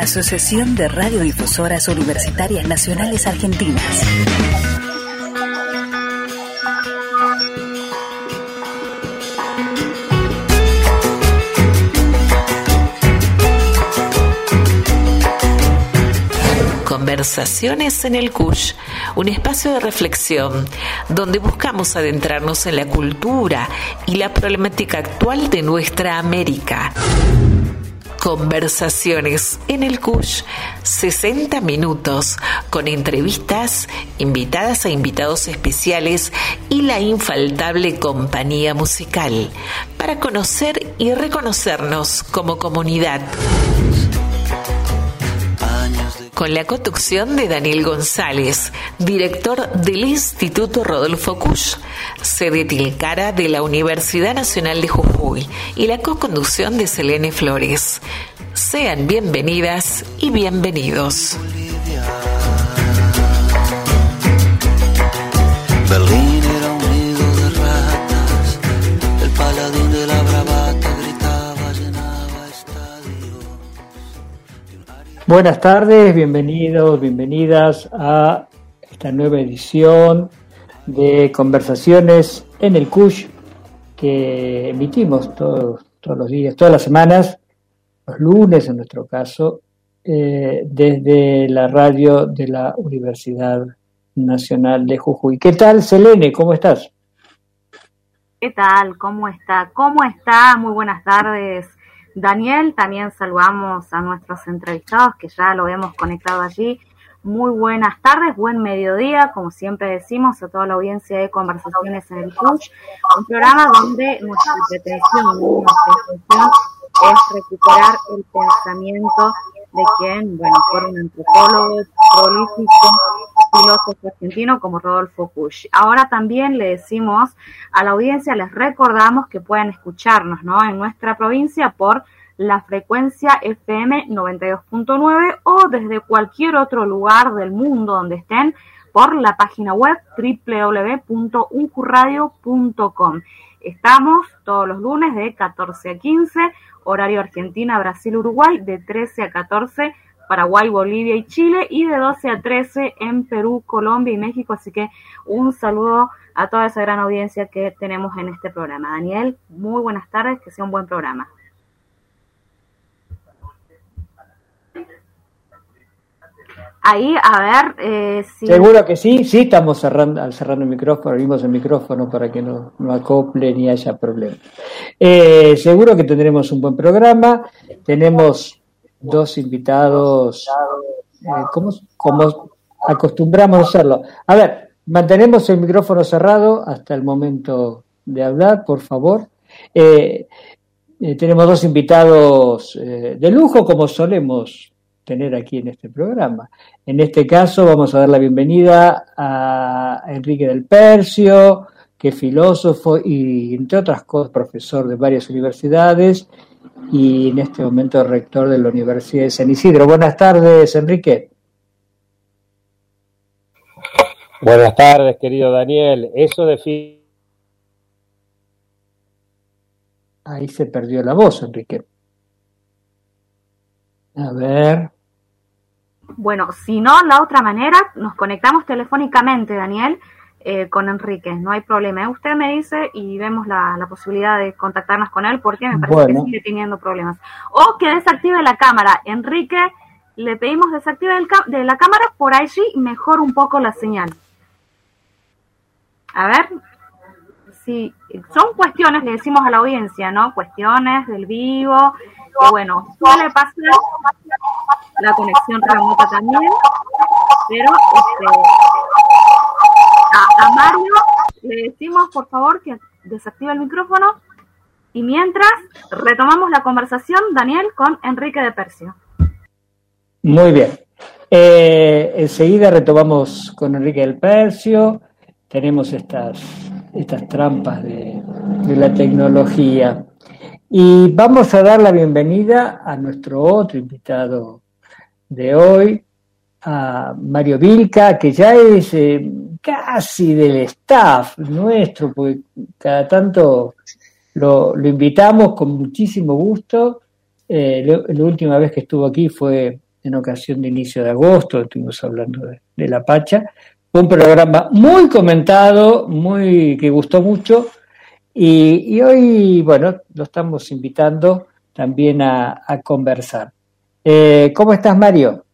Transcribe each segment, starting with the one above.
Asociación de Radiodifusoras Universitarias Nacionales Argentinas. Conversaciones en el CUSH, un espacio de reflexión donde buscamos adentrarnos en la cultura y la problemática actual de nuestra América. Conversaciones en el CUSH, 60 minutos con entrevistas, invitadas e invitados especiales y la infaltable compañía musical. Para conocer y reconocernos como comunidad con la conducción de Daniel González, director del Instituto Rodolfo Kusch, sede Tilcara de la Universidad Nacional de Jujuy, y la co-conducción de Selene Flores. Sean bienvenidas y bienvenidos. Buenas tardes, bienvenidos, bienvenidas a esta nueva edición de Conversaciones en el CUSH que emitimos todos, todos los días, todas las semanas, los lunes en nuestro caso, eh, desde la radio de la Universidad Nacional de Jujuy. ¿Qué tal, Selene? ¿Cómo estás? ¿Qué tal? ¿Cómo está? ¿Cómo está? Muy buenas tardes. Daniel, también saludamos a nuestros entrevistados que ya lo hemos conectado allí. Muy buenas tardes, buen mediodía, como siempre decimos a toda la audiencia de Conversaciones en el Push, un programa donde nuestra pretensión, nuestra intención es recuperar el pensamiento de quien, bueno, fue un antropólogo, político, filósofo argentino como Rodolfo Kusch. Ahora también le decimos a la audiencia, les recordamos que pueden escucharnos, ¿no? En nuestra provincia por la frecuencia FM 92.9 o desde cualquier otro lugar del mundo donde estén por la página web www.uncurradio.com. Estamos todos los lunes de 14 a 15 horario Argentina, Brasil, Uruguay, de 13 a 14 Paraguay, Bolivia y Chile, y de 12 a 13 en Perú, Colombia y México. Así que un saludo a toda esa gran audiencia que tenemos en este programa. Daniel, muy buenas tardes, que sea un buen programa. Ahí, a ver eh, si... Seguro que sí, sí, estamos cerrando, cerrando el micrófono, abrimos el micrófono para que no, no acople ni haya problemas. Eh, seguro que tendremos un buen programa, tenemos dos invitados, eh, como, acostumbramos a hacerlo. A ver, mantenemos el micrófono cerrado hasta el momento de hablar, por favor. tenemos dos invitados de lujo, como solemos tener aquí en este programa. En este caso vamos a dar la bienvenida a Enrique del Percio, que es filósofo y, entre otras cosas, profesor de varias universidades y en este momento rector de la Universidad de San Isidro. Buenas tardes, Enrique. Buenas tardes, querido Daniel. Eso de Ahí se perdió la voz, Enrique. A ver. Bueno, si no, la otra manera, nos conectamos telefónicamente, Daniel, eh, con Enrique, no hay problema. Usted me dice y vemos la, posibilidad de contactarnos con él porque me parece que sigue teniendo problemas. O que desactive la cámara. Enrique, le pedimos desactive de la cámara, por allí mejor un poco la señal. A ver, si son cuestiones, le decimos a la audiencia, ¿no? Cuestiones del vivo, que bueno, suele pasar la conexión remota también, pero este, a, Mario le decimos por favor que desactive el micrófono y mientras retomamos la conversación, Daniel, con Enrique de Percio. Muy bien. Eh, enseguida retomamos con Enrique del Percio. Tenemos estas, estas trampas de, de la tecnología. Y vamos a dar la bienvenida a nuestro otro invitado de hoy, a Mario Vilca, que ya es eh, casi del staff nuestro, porque cada tanto lo, invitamos con muchísimo gusto. Eh, la última vez que estuvo aquí fue en ocasión de inicio de agosto, estuvimos hablando de, la Pacha. un programa muy comentado, muy que gustó mucho, y, hoy, bueno, lo estamos invitando también a, conversar. Eh, ¿Cómo estás, Mario?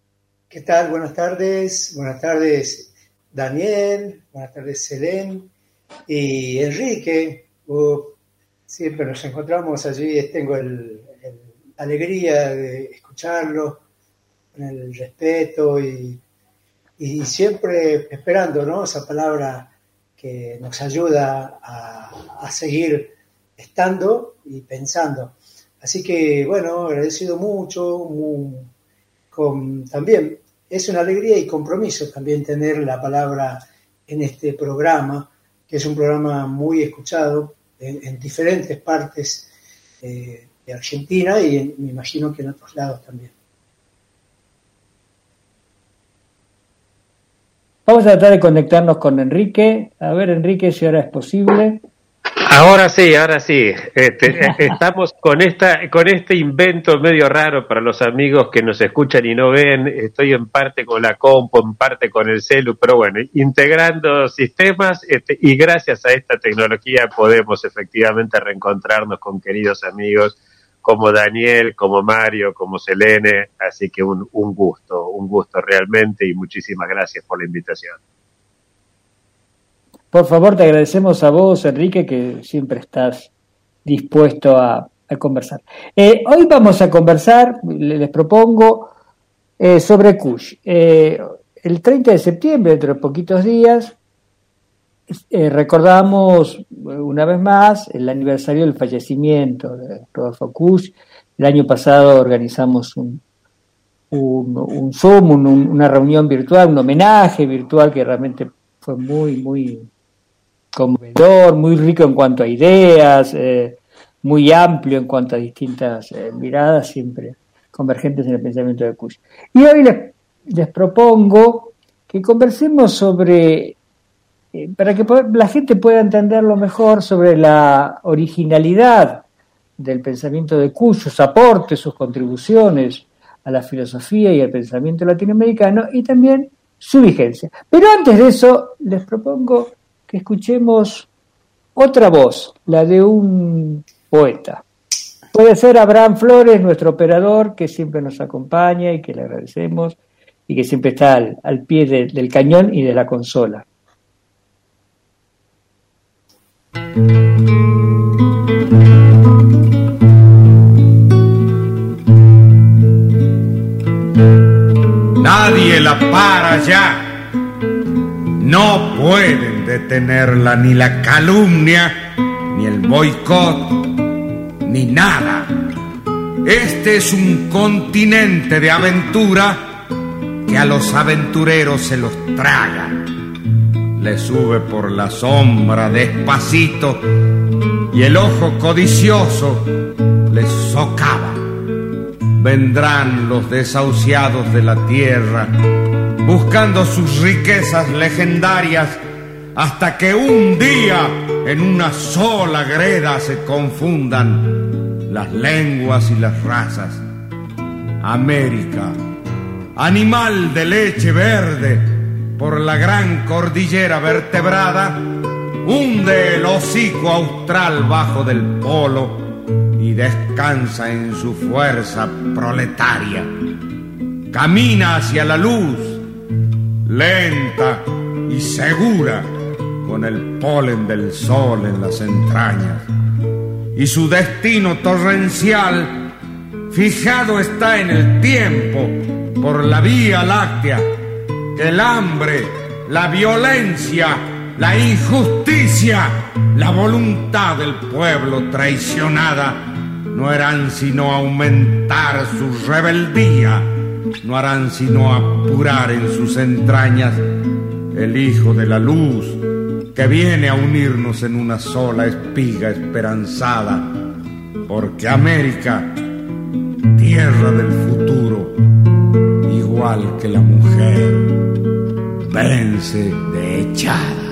¿Qué tal? Buenas tardes. Buenas tardes, Daniel. Buenas tardes, Selén. Y Enrique. siempre nos encontramos allí. Tengo la alegría de escucharlo, con el respeto y, siempre esperando ¿no? esa palabra que nos ayuda a, seguir estando y pensando. Así que, bueno, agradecido mucho, también es una alegría y compromiso también tener la palabra en este programa, que es un programa muy escuchado en, diferentes partes eh, de Argentina y me imagino que en otros lados también. Vamos a tratar de conectarnos con Enrique. A ver, Enrique, si ahora es posible. Ahora sí, ahora sí. Este, estamos con esta, con este invento medio raro para los amigos que nos escuchan y no ven. Estoy en parte con la compo, en parte con el celu, pero bueno, integrando sistemas este, y gracias a esta tecnología podemos efectivamente reencontrarnos con queridos amigos como Daniel, como Mario, como Selene, así que un, gusto, un gusto realmente y muchísimas gracias por la invitación. Por favor, te agradecemos a vos, Enrique, que siempre estás dispuesto a, conversar. Eh, hoy vamos a conversar, les propongo, eh, sobre Kush. Eh, el 30 de septiembre, dentro de poquitos días, eh, recordamos una vez más el aniversario del fallecimiento de Rodolfo Kusch. El año pasado organizamos un, un, Zoom, una reunión virtual, un homenaje virtual que realmente fue muy, muy conmovedor, muy rico en cuanto a ideas, eh, muy amplio en cuanto a distintas eh, miradas, siempre convergentes en el pensamiento de Kusch. Y hoy les, les propongo que conversemos sobre eh, para que la gente pueda entenderlo mejor sobre la originalidad del pensamiento de Kush, sus aportes, sus contribuciones a la filosofía y al pensamiento latinoamericano y también su vigencia. Pero antes de eso, les propongo que escuchemos otra voz, la de un poeta. Puede ser Abraham Flores, nuestro operador, que siempre nos acompaña y que le agradecemos y que siempre está al, pie del cañón y de la consola. Nadie la para ya. No pueden detenerla ni la calumnia, ni el boicot, ni nada. Este es un continente de aventura que a los aventureros se los traga le sube por la sombra despacito y el ojo codicioso le socava. Vendrán los desahuciados de la tierra buscando sus riquezas legendarias hasta que un día en una sola greda se confundan las lenguas y las razas. América, animal de leche verde, por la gran cordillera vertebrada, hunde el hocico austral bajo del polo y descansa en su fuerza proletaria. Camina hacia la luz, lenta y segura, con el polen del sol en las entrañas. Y su destino torrencial fijado está en el tiempo por la Vía Láctea el hambre, la violencia, la injusticia, la voluntad del pueblo traicionada no harán sino aumentar su rebeldía, no harán sino apurar en sus entrañas el Hijo de la Luz que viene a unirnos en una sola espiga esperanzada, porque América, tierra del futuro, igual que la mujer, vence de echada.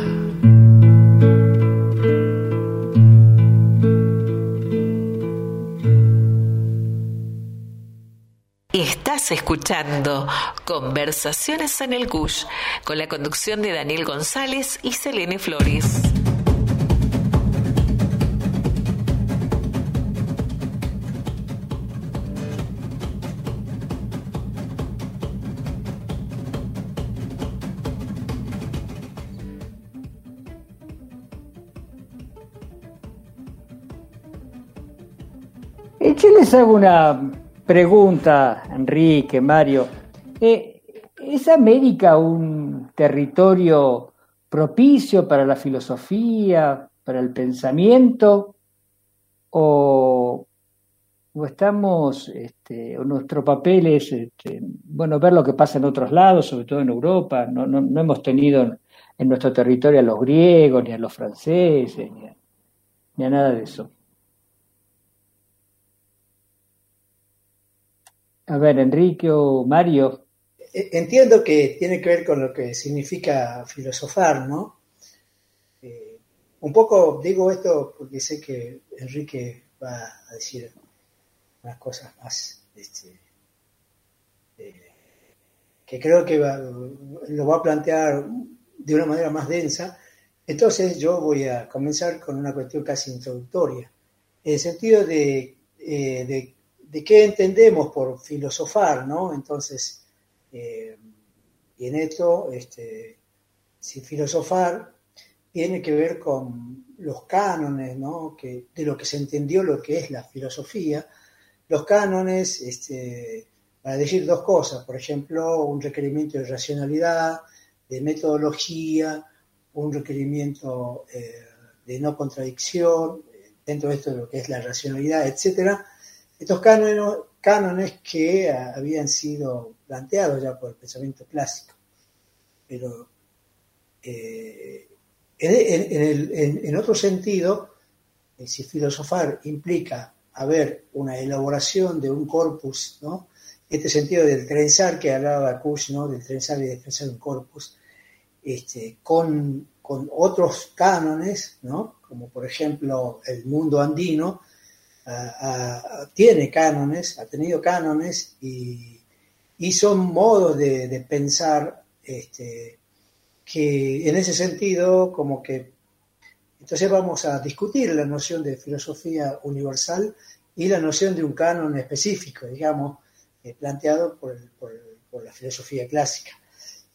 Escuchando Conversaciones en el Cush con la conducción de Daniel González y Selene Flores. Yo les hago una pregunta, Enrique, Mario. Eh, ¿Es América un territorio propicio para la filosofía, para el pensamiento? ¿O, estamos, este, o nuestro papel es, este, bueno, ver lo que pasa en otros lados, sobre todo en Europa? No, no, hemos tenido en, nuestro territorio a los griegos, ni a los franceses, ni a nada de eso. A ver, Enrique o Mario. E, entiendo que tiene que ver con lo que significa filosofar, ¿no? Eh, un poco digo esto porque sé que Enrique va a decir unas cosas más, este, eh, que creo que lo va a plantear de una manera más densa. Entonces yo voy a comenzar con una cuestión casi introductoria, en el sentido de, eh, de de qué entendemos por filosofar, ¿no? Entonces, eh, y en esto, este, si filosofar tiene que ver con los cánones, ¿no? Que, de lo que se entendió lo que es la filosofía. Los cánones, este, para decir dos cosas, por ejemplo, un requerimiento de racionalidad, de metodología, un requerimiento eh, de no contradicción, dentro de esto de lo que es la racionalidad, etcétera, estos cánones, que habían sido planteados ya por el pensamiento clásico. Pero eh, en, otro sentido, eh, si filosofar implica haber una elaboración de un corpus, ¿no? este sentido del trenzar que hablaba Kush, ¿no? del trenzar y desprensar un corpus, este, con, con, otros cánones, ¿no? como por ejemplo el mundo andino, tiene cánones, ha tenido cánones y, son modos de, pensar este, que en ese sentido como que entonces vamos a discutir la noción de filosofía universal y la noción de un canon específico, digamos, eh, planteado por, la filosofía clásica.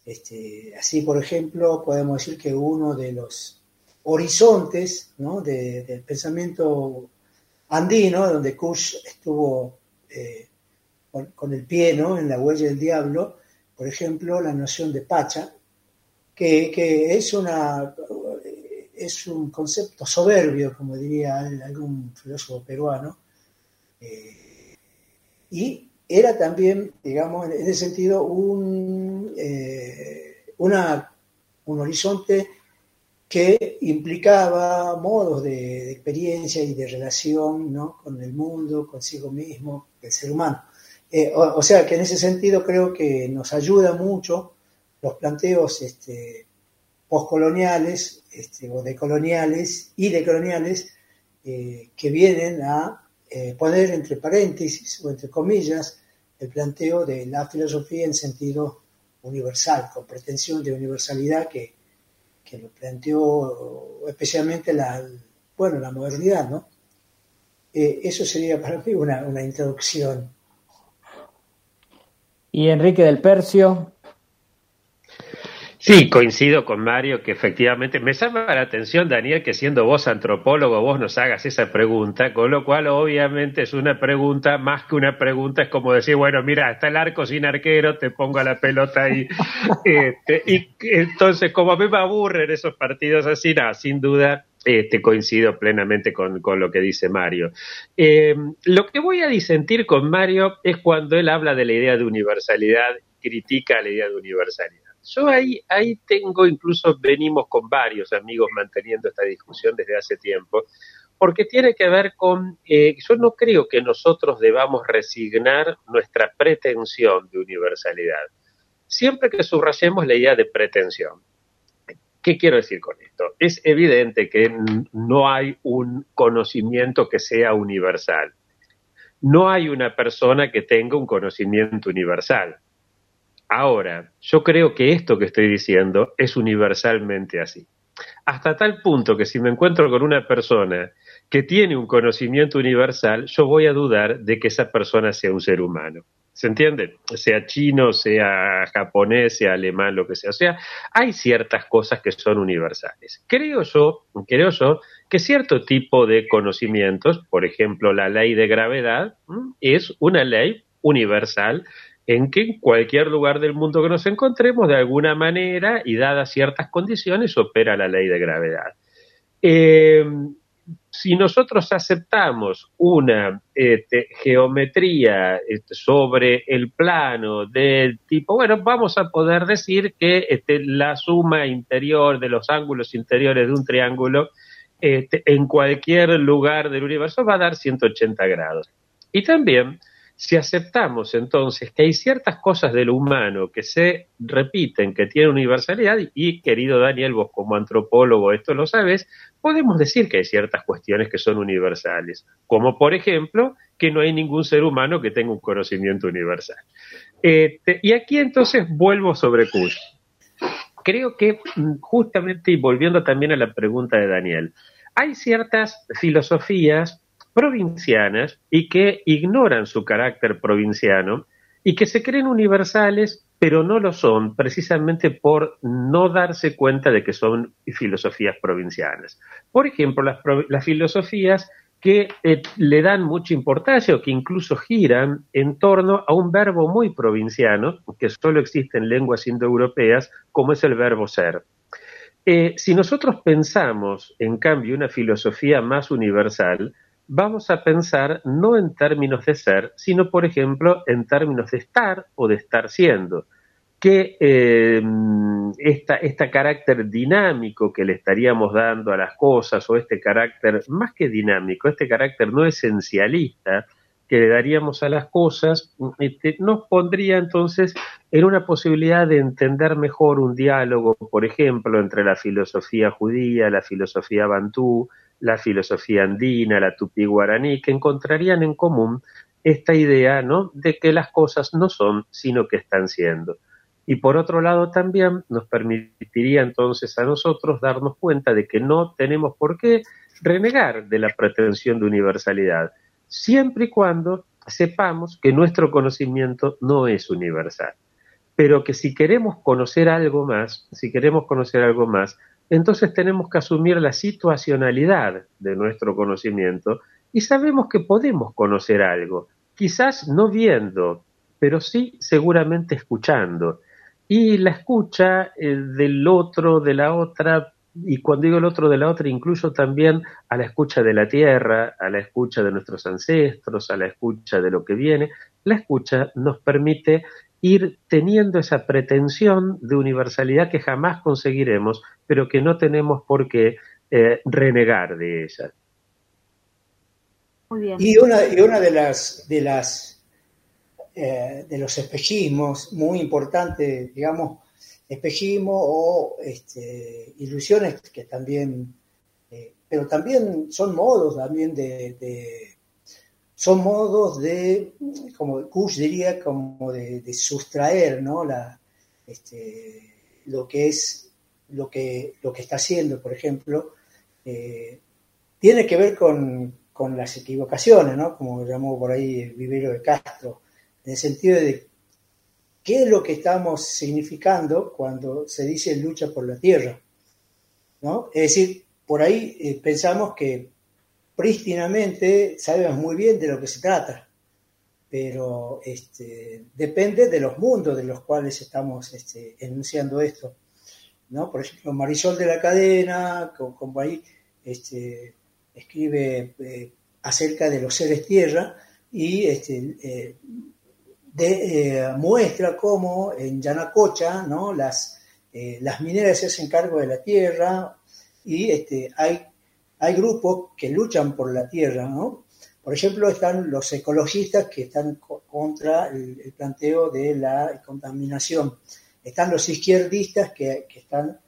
Este, así, por ejemplo, podemos decir que uno de los horizontes del pensamiento andino, donde Kush estuvo eh, con, el pie en la huella del diablo, por ejemplo, la noción de Pacha, que, es, una, es un concepto soberbio, como diría algún filósofo peruano, eh, y era también, digamos, en ese sentido, un, eh, un horizonte que implicaba modos de, experiencia y de relación ¿no? con el mundo, consigo mismo, el ser humano. Eh, o, sea que en ese sentido creo que nos ayuda mucho los planteos este, postcoloniales este, o decoloniales y decoloniales eh, que vienen a eh, poner entre paréntesis o entre comillas el planteo de la filosofía en sentido universal, con pretensión de universalidad que que lo planteó especialmente la, bueno, la modernidad, ¿no? Eh, eso sería para mí una, una introducción. ¿Y Enrique del Percio? Sí, coincido con Mario que efectivamente me llama la atención, Daniel, que siendo vos antropólogo, vos nos hagas esa pregunta, con lo cual obviamente es una pregunta, más que una pregunta, es como decir, bueno, mira, está el arco sin arquero, te pongo la pelota ahí. este, y entonces, como a mí me aburren esos partidos así, nada, sin duda, este, coincido plenamente con, lo que dice Mario. Eh, lo que voy a disentir con Mario es cuando él habla de la idea de universalidad, critica la idea de universalidad. Yo ahí, ahí tengo, incluso venimos con varios amigos manteniendo esta discusión desde hace tiempo, porque tiene que ver con, eh, yo no creo que nosotros debamos resignar nuestra pretensión de universalidad, siempre que subrayemos la idea de pretensión. ¿Qué quiero decir con esto? Es evidente que no hay un conocimiento que sea universal. no hay una persona que tenga un conocimiento universal. Ahora, yo creo que esto que estoy diciendo es universalmente así. Hasta tal punto que si me encuentro con una persona que tiene un conocimiento universal, yo voy a dudar de que esa persona sea un ser humano. ¿Se entiende? Sea chino, sea japonés, sea alemán, lo que sea. O sea, hay ciertas cosas que son universales. Creo yo, creo yo que cierto tipo de conocimientos, por ejemplo, la ley de gravedad, es una ley universal en que en cualquier lugar del mundo que nos encontremos, de alguna manera y dadas ciertas condiciones, opera la ley de gravedad. Eh, si nosotros aceptamos una este, geometría este, sobre el plano del tipo, bueno, vamos a poder decir que este, la suma interior de los ángulos interiores de un triángulo en cualquier lugar del universo va a dar 180 grados. Y también si aceptamos entonces que hay ciertas cosas de lo humano que se repiten, que tienen universalidad, y querido Daniel, vos como antropólogo esto lo sabes, podemos decir que hay ciertas cuestiones que son universales, como por ejemplo que no hay ningún ser humano que tenga un conocimiento universal. Este, y aquí entonces vuelvo sobre Kush. Creo que mm, justamente, y volviendo también a la pregunta de Daniel, hay ciertas filosofías provincianas y que ignoran su carácter provinciano y que se creen universales, pero no lo son precisamente por no darse cuenta de que son filosofías provincianas. Por ejemplo, las, filosofías que eh, le dan mucha importancia o que incluso giran en torno a un verbo muy provinciano, que solo existe en lenguas indoeuropeas, como es el verbo ser. Eh, si nosotros pensamos, en cambio, una filosofía más universal, vamos a pensar no en términos de ser, sino, por ejemplo, en términos de estar o de estar siendo. Que eh, este carácter dinámico que le estaríamos dando a las cosas, o este carácter, más que dinámico, este carácter no esencialista que le daríamos a las cosas, este, nos pondría entonces en una posibilidad de entender mejor un diálogo, por ejemplo, entre la filosofía judía, la filosofía bantú, la filosofía andina, la tupí guaraní, que encontrarían en común esta idea ¿no? de que las cosas no son, sino que están siendo. Y por otro lado también nos permitiría entonces a nosotros darnos cuenta de que no tenemos por qué renegar de la pretensión de universalidad, siempre y cuando sepamos que nuestro conocimiento no es universal, pero que si queremos conocer algo más, si queremos conocer algo más, entonces tenemos que asumir la situacionalidad de nuestro conocimiento y sabemos que podemos conocer algo, quizás no viendo, pero sí seguramente escuchando. Y la escucha eh, del otro, de la otra, y cuando digo el otro de la otra, incluyo también a la escucha de la tierra, a la escucha de nuestros ancestros, a la escucha de lo que viene, la escucha nos permite ir teniendo esa pretensión de universalidad que jamás conseguiremos, pero que no tenemos por qué eh, renegar de ella. Muy bien. Y una, y una de las de las eh, de los espejismos muy importantes, digamos, espejismo o este, ilusiones que también, eh, pero también son modos también de son modos de, como Kush diría, como de, sustraer ¿no? La, este, lo que es lo que, lo que está haciendo, por ejemplo, eh, tiene que ver con, las equivocaciones, ¿no? como llamó por ahí el vivero de Castro, en el sentido de qué es lo que estamos significando cuando se dice lucha por la tierra. ¿no? Es decir, por ahí eh, pensamos que prístinamente sabemos muy bien de lo que se trata, pero este, depende de los mundos de los cuales estamos este, enunciando esto. ¿no? Por ejemplo, Marisol de la Cadena, como, ahí este, escribe eh, acerca de los seres tierra y este, eh, eh, muestra cómo en Yanacocha ¿no? las, las mineras se hacen cargo de la tierra y este, hay hay grupos que luchan por la tierra, ¿no? Por ejemplo, están los ecologistas que están contra el, planteo de la contaminación. Están los izquierdistas que, están,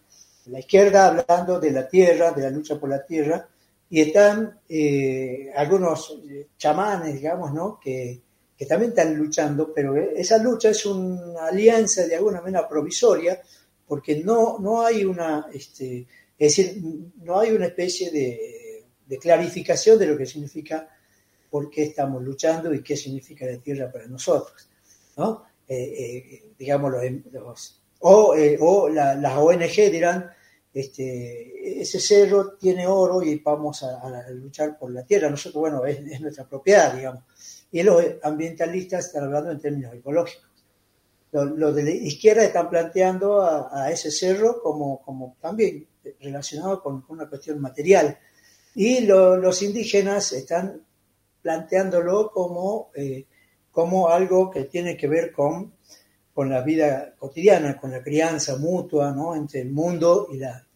la izquierda hablando de la tierra, de la lucha por la tierra, y están eh, algunos chamanes, digamos, ¿no? Que, que también están luchando, pero esa lucha es una alianza de alguna manera provisoria, porque no, no hay una, este, es decir, no hay una especie de, clarificación de lo que significa por qué estamos luchando y qué significa la tierra para nosotros. ¿no? Eh, eh, digamos, los, o, eh, las ONG dirán, este, ese cerro tiene oro y vamos a, luchar por la tierra. Nosotros, bueno, es, nuestra propiedad, digamos. Y los ambientalistas están hablando en términos ecológicos. Los, de la izquierda están planteando a, ese cerro como también relacionado con, una cuestión material. Y los indígenas están planteándolo como, eh, como algo que tiene que ver con, con la vida cotidiana, con la crianza mutua ¿no? entre el mundo y la...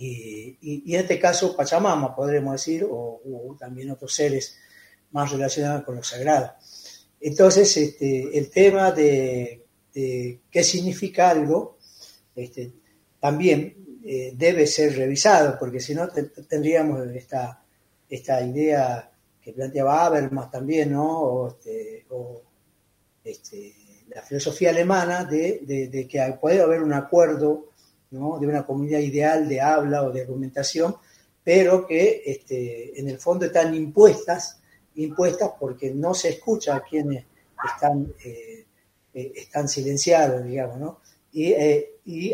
Y, en este caso Pachamama, podremos decir, o, también otros seres más relacionados con lo sagrado. Entonces, este, el tema de, qué significa algo, este, también eh, debe ser revisado, porque si no tendríamos esta, esta idea que planteaba Habermas también, ¿no? O, este, este, la filosofía alemana de, que puede haber un acuerdo ¿no? de una comunidad ideal de habla o de argumentación, pero que este, en el fondo están impuestas, impuestas porque no se escucha a quienes están, eh, eh, están silenciados, digamos, ¿no? Y,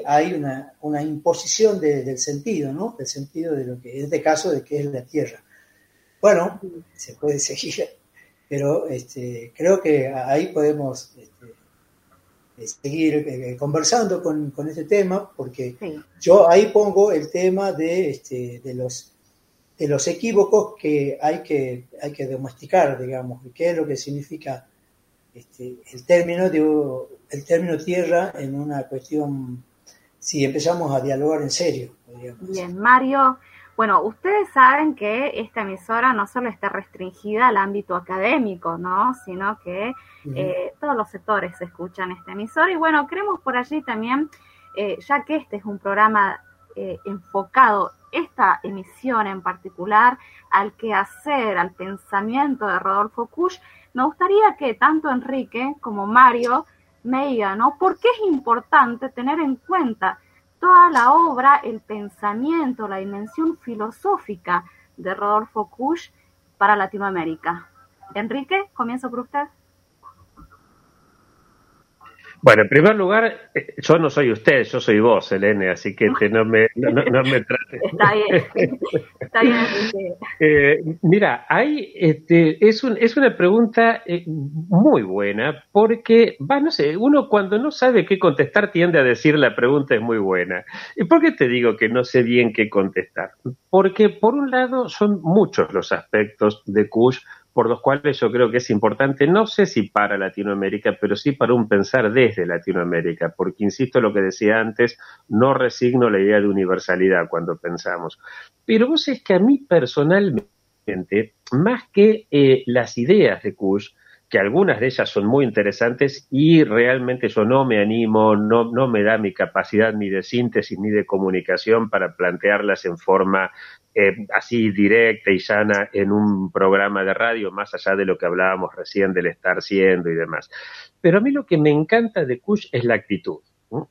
hay una, una imposición del sentido, ¿no? Del sentido de lo que, en este caso, de que es la tierra. Bueno, se puede seguir, pero este, creo que ahí podemos este, eh, seguir eh, conversando con, este tema, porque yo ahí pongo el tema de, este, de, los, de los equívocos que hay, que hay que domesticar, digamos, qué es lo que significa este, el, término de, el término tierra en una cuestión, si empezamos a dialogar en serio. Bien, Mario. Bueno, ustedes saben que esta emisora no solo está restringida al ámbito académico, ¿no? Sino que eh, todos los sectores escuchan esta emisora. Y bueno, queremos por allí también, eh, ya que este es un programa eh, enfocado, esta emisión en particular, al quehacer, al pensamiento de Rodolfo Kusch, me gustaría que tanto Enrique como Mario me digan, ¿no? ¿Por qué es importante tener en cuenta toda la obra, el pensamiento, la dimensión filosófica de Rodolfo Kusch para Latinoamérica. Enrique, comienzo por usted. Bueno, en primer lugar, eh, yo no soy usted, yo soy vos, Elene, así que no me, no, me trate. Está bien, está bien. Eh, mira, hay, este, es, un, es una pregunta eh, muy buena, porque, va, no sé, uno cuando no sabe qué contestar tiende a decir la pregunta es muy buena. ¿Y por qué te digo que no sé bien qué contestar? Porque, por un lado, son muchos los aspectos de Kush por los cuales yo creo que es importante, no sé si para Latinoamérica, pero sí para un pensar desde Latinoamérica, porque insisto lo que decía antes, no resigno la idea de universalidad cuando pensamos. Pero vos es que a mí personalmente, más que eh, las ideas de Kush, que algunas de ellas son muy interesantes y realmente yo no me animo, no, no me da mi capacidad ni de síntesis ni de comunicación para plantearlas en forma eh, así directa y llana en un programa de radio, más allá de lo que hablábamos recién del estar siendo y demás. Pero a mí lo que me encanta de Kush es la actitud.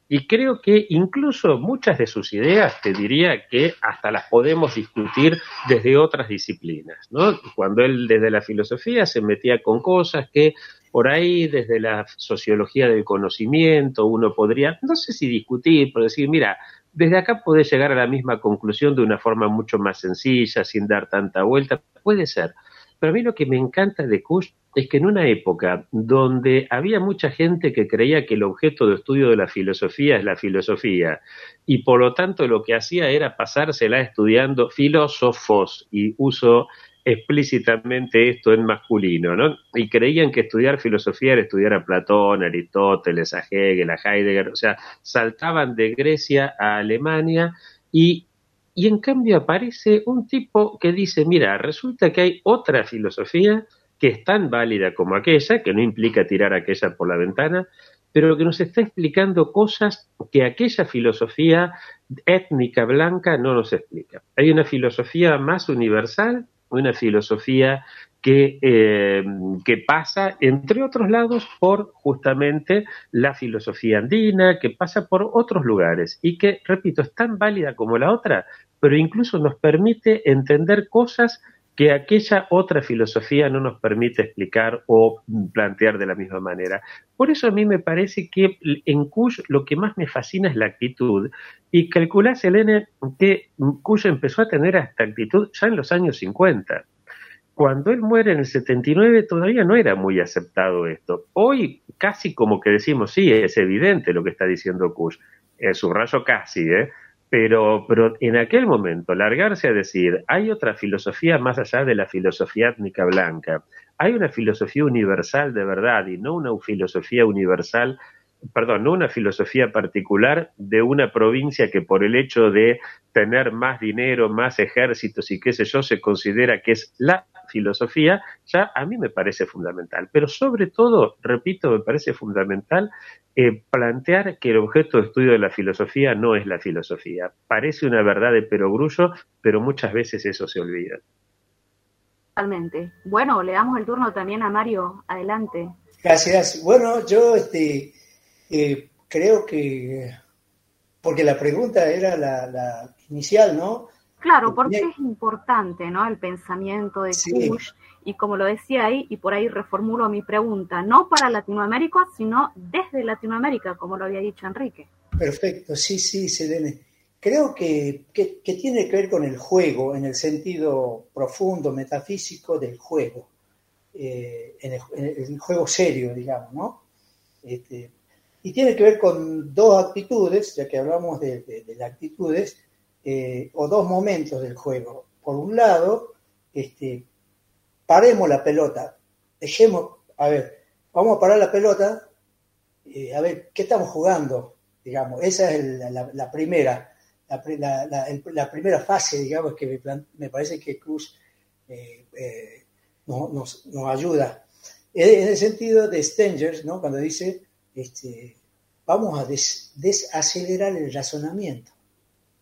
Y creo que incluso muchas de sus ideas, te diría que hasta las podemos discutir desde otras disciplinas. Cuando él desde la filosofía se metía con cosas que por ahí desde la sociología del conocimiento uno podría, no sé si discutir, pero decir, mira, desde acá puede llegar a la misma conclusión de una forma mucho más sencilla, sin dar tanta vuelta, puede ser. Pero a mí lo que me encanta de Kush es que en una época donde había mucha gente que creía que el objeto de estudio de la filosofía es la filosofía, y por lo tanto lo que hacía era pasársela estudiando filósofos, y uso explícitamente esto en masculino, ¿no? Y creían que estudiar filosofía era estudiar a Platón, a Aristóteles, a Hegel, a Heidegger, o sea, saltaban de Grecia a Alemania y, y en cambio aparece un tipo que dice, mira, resulta que hay otra filosofía que es tan válida como aquella, que no implica tirar aquella por la ventana, pero que nos está explicando cosas que aquella filosofía étnica blanca no nos explica. Hay una filosofía más universal, una filosofía que, eh, que, pasa, entre otros lados, por justamente la filosofía andina, que pasa por otros lugares y que, repito, es tan válida como la otra, pero incluso nos permite entender cosas que aquella otra filosofía no nos permite explicar o plantear de la misma manera. Por eso a mí me parece que en Kush lo que más me fascina es la actitud. Y calculás, Elena, que Kush empezó a tener esta actitud ya en los años 50. Cuando él muere en el 79 todavía no era muy aceptado esto. Hoy casi como que decimos, sí, es evidente lo que está diciendo Kush. En su rayo casi, ¿eh? Pero, pero en aquel momento, largarse a decir, hay otra filosofía más allá de la filosofía étnica blanca, hay una filosofía universal de verdad y no una filosofía universal perdón, no una filosofía particular de una provincia que por el hecho de tener más dinero, más ejércitos y qué sé yo, se considera que es la filosofía, ya a mí me parece fundamental. Pero sobre todo, repito, me parece fundamental eh, plantear que el objeto de estudio de la filosofía no es la filosofía. Parece una verdad de perogrullo, pero muchas veces eso se olvida. Totalmente. Bueno, le damos el turno también a Mario. Adelante. Gracias. Bueno, yo este, eh, creo que, porque la pregunta era la, inicial, ¿no? Claro, porque es importante, ¿no? El pensamiento de sí. y como lo decía ahí, y por ahí reformulo mi pregunta, no para Latinoamérica, sino desde Latinoamérica, como lo había dicho Enrique. Perfecto, sí, sí, Selene. Creo que, que, tiene que ver con el juego, en el sentido profundo, metafísico del juego, eh, en, el, juego serio, digamos, ¿no? Este, y tiene que ver con dos actitudes, ya que hablamos de, las actitudes, eh, o dos momentos del juego. Por un lado, este, paremos la pelota, dejemos, a ver, vamos a parar la pelota, eh, a ver, ¿qué estamos jugando? Digamos, esa es la, primera, la, primera fase, digamos, que me, parece que Cruz eh, nos, ayuda. En el sentido de Stengers, ¿no? Cuando dice este, vamos a desacelerar el razonamiento,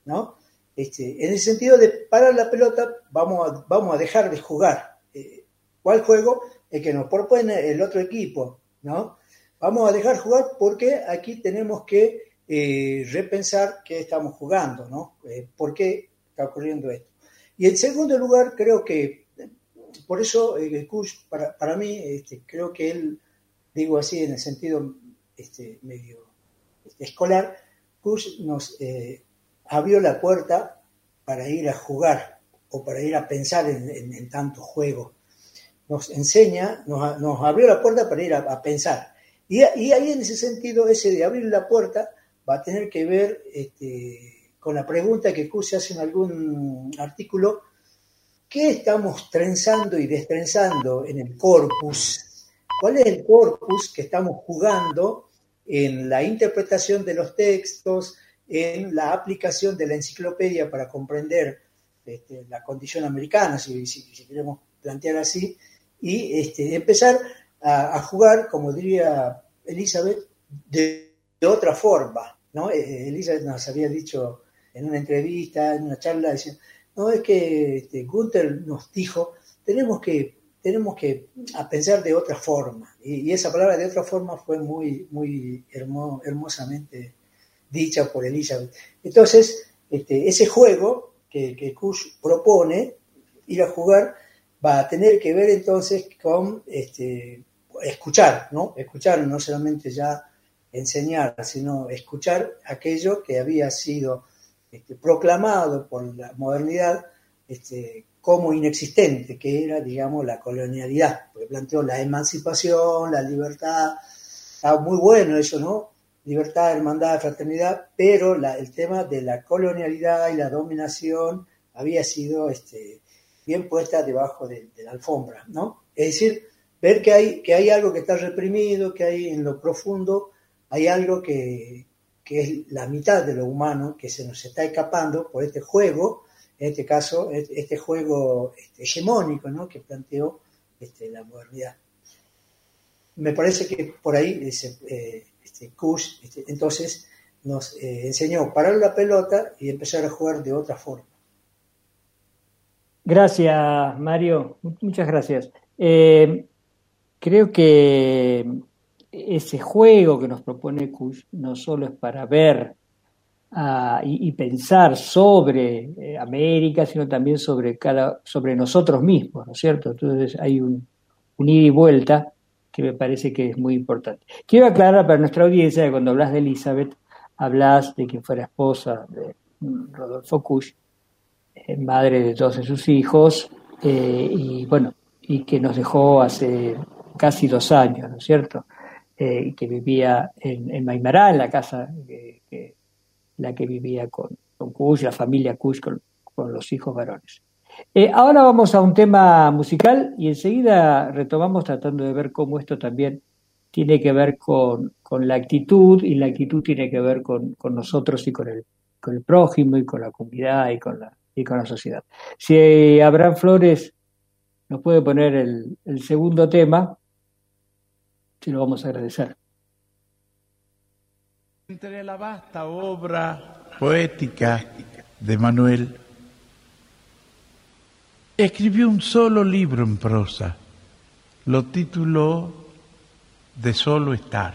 ¿no? Este, en el sentido de parar la pelota, vamos a, vamos a dejar de jugar. Eh, ¿Cuál juego? El que nos propone el otro equipo, ¿no? Vamos a dejar jugar porque aquí tenemos que eh, repensar qué estamos jugando, ¿no? Eh, ¿Por qué está ocurriendo esto? Y en segundo lugar, creo que, por eso, Kush, para, para mí, este, creo que él, digo así en el sentido este, medio este, escolar, Kush nos eh, abrió la puerta para ir a jugar o para ir a pensar en, tanto juego. Nos enseña, nos, abrió la puerta para ir a, pensar. Y, ahí en ese sentido, ese de abrir la puerta va a tener que ver este, con la pregunta que Kush hace en algún artículo, ¿qué estamos trenzando y destrenzando en el corpus ¿Cuál es el corpus que estamos jugando en la interpretación de los textos, en la aplicación de la enciclopedia para comprender este, la condición americana, si, queremos plantear así, y este, empezar a, jugar, como diría Elizabeth, de, otra forma. ¿no? Eh, Elizabeth nos había dicho en una entrevista, en una charla, decía, no, es que este, Gunther nos dijo, tenemos que tenemos que pensar de otra forma. Y, esa palabra de otra forma fue muy, muy hermosamente dicha por Elizabeth. Entonces, este, ese juego que, que Kush propone, ir a jugar, va a tener que ver entonces con este, escuchar, ¿no? Escuchar, no solamente ya enseñar, sino escuchar aquello que había sido este, proclamado por la modernidad como inexistente, que era, digamos, la colonialidad, porque planteó la emancipación, la libertad, está muy bueno eso, ¿no? Libertad, hermandad, fraternidad, pero el tema de la colonialidad y la dominación había sido este, bien puesta debajo de, la alfombra, ¿no? Es decir, ver que hay, que hay algo que está reprimido, que hay en lo profundo, hay algo que, que es la mitad de lo humano, que se nos está escapando por este juego, en este caso, este juego este, hegemónico que planteó este, la modernidad. Me parece que por ahí eh, este, Kush, este, entonces, nos eh, enseñó parar la pelota y empezar a jugar de otra forma. Gracias, Mario. Muchas gracias. Eh, creo que ese juego que nos propone Kush no solo es para ver ah, y, pensar sobre eh, América, sino también sobre, cada, sobre nosotros mismos, ¿no es cierto? Entonces hay un, un ida y vuelta que me parece que es muy importante. Quiero aclarar para nuestra audiencia que cuando hablas de Elizabeth, hablas de que fuera esposa de Rodolfo Kusch, eh, madre de todos sus hijos, eh, y bueno, y que nos dejó hace casi dos años, ¿no es cierto? Eh, que vivía en, en, Maimará, en la casa que, la que vivía con, con Kush, la familia Kush, con, con los hijos varones. Eh, ahora vamos a un tema musical y enseguida retomamos tratando de ver cómo esto también tiene que ver con, con la actitud y la actitud tiene que ver con, con, nosotros y con el, con el prójimo y con la comunidad y con la, y con la sociedad. Si Abraham Flores nos puede poner el, el segundo tema, se lo vamos a agradecer. Entre la vasta obra poética de Manuel escribió un solo libro en prosa. Lo tituló De solo estar.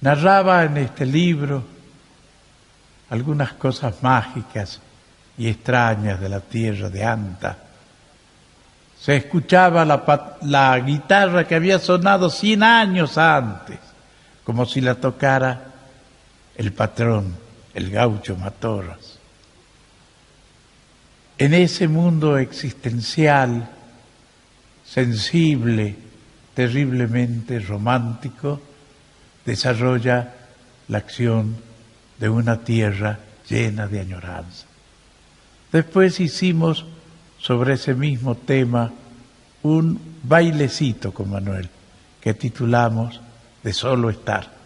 Narraba en este libro algunas cosas mágicas y extrañas de la tierra de Anta. Se escuchaba la, guitarra que había sonado cien años antes, como si la tocara el patrón, el gaucho Matorras. En ese mundo existencial, sensible, terriblemente romántico, desarrolla la acción de una tierra llena de añoranza. Después hicimos sobre ese mismo tema un bailecito con Manuel que titulamos De solo estar.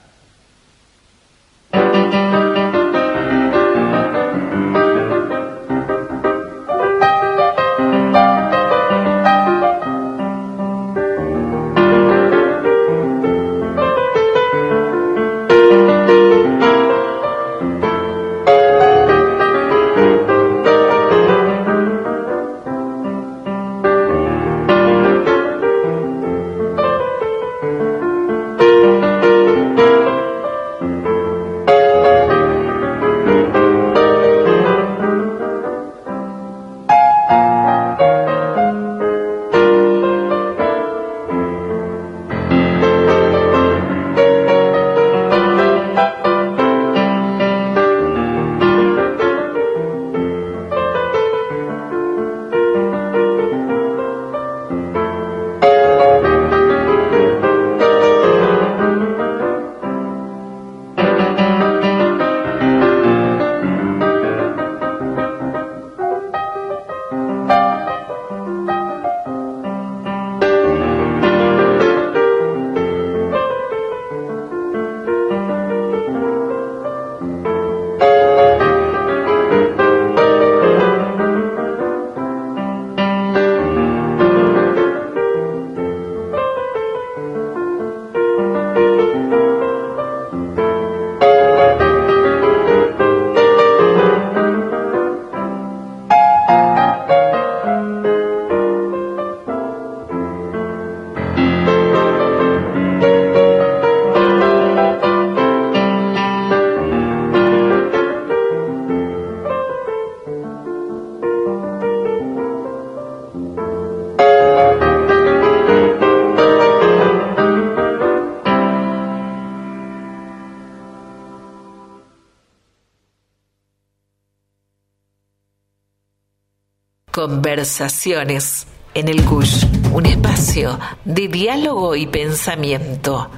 Conversaciones en el GUSH, un espacio de diálogo y pensamiento.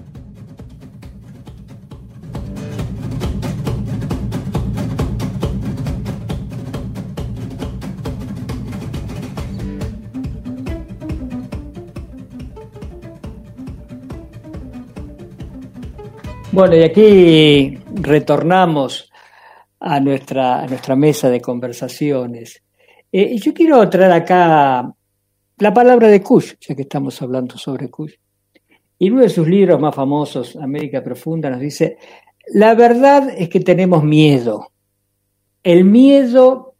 Bueno, y aquí retornamos a nuestra, a nuestra mesa de conversaciones. Eh, yo quiero traer acá la palabra de Kush, ya que estamos hablando sobre Kush. Y uno de sus libros más famosos, América Profunda, nos dice, La verdad es que tenemos miedo. El miedo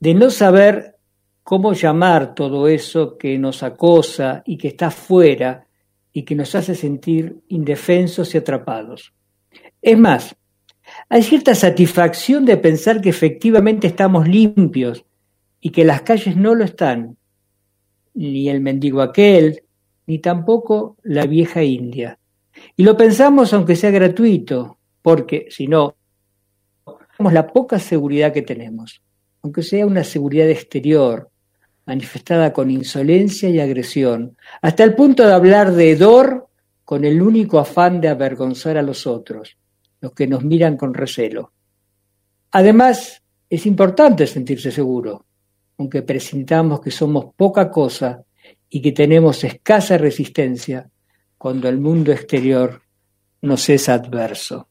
de no saber cómo llamar todo eso que nos acosa y que está fuera y que nos hace sentir indefensos y atrapados. Es más, hay cierta satisfacción de pensar que efectivamente estamos limpios y que las calles no lo están, ni el mendigo aquel, ni tampoco la vieja India. Y lo pensamos aunque sea gratuito, porque si no, la poca seguridad que tenemos, aunque sea una seguridad exterior, manifestada con insolencia y agresión, hasta el punto de hablar de hedor con el único afán de avergonzar a los otros, los que nos miran con recelo. Además, es importante sentirse seguro, aunque presintamos que somos poca cosa y que tenemos escasa resistencia cuando el mundo exterior nos es adverso.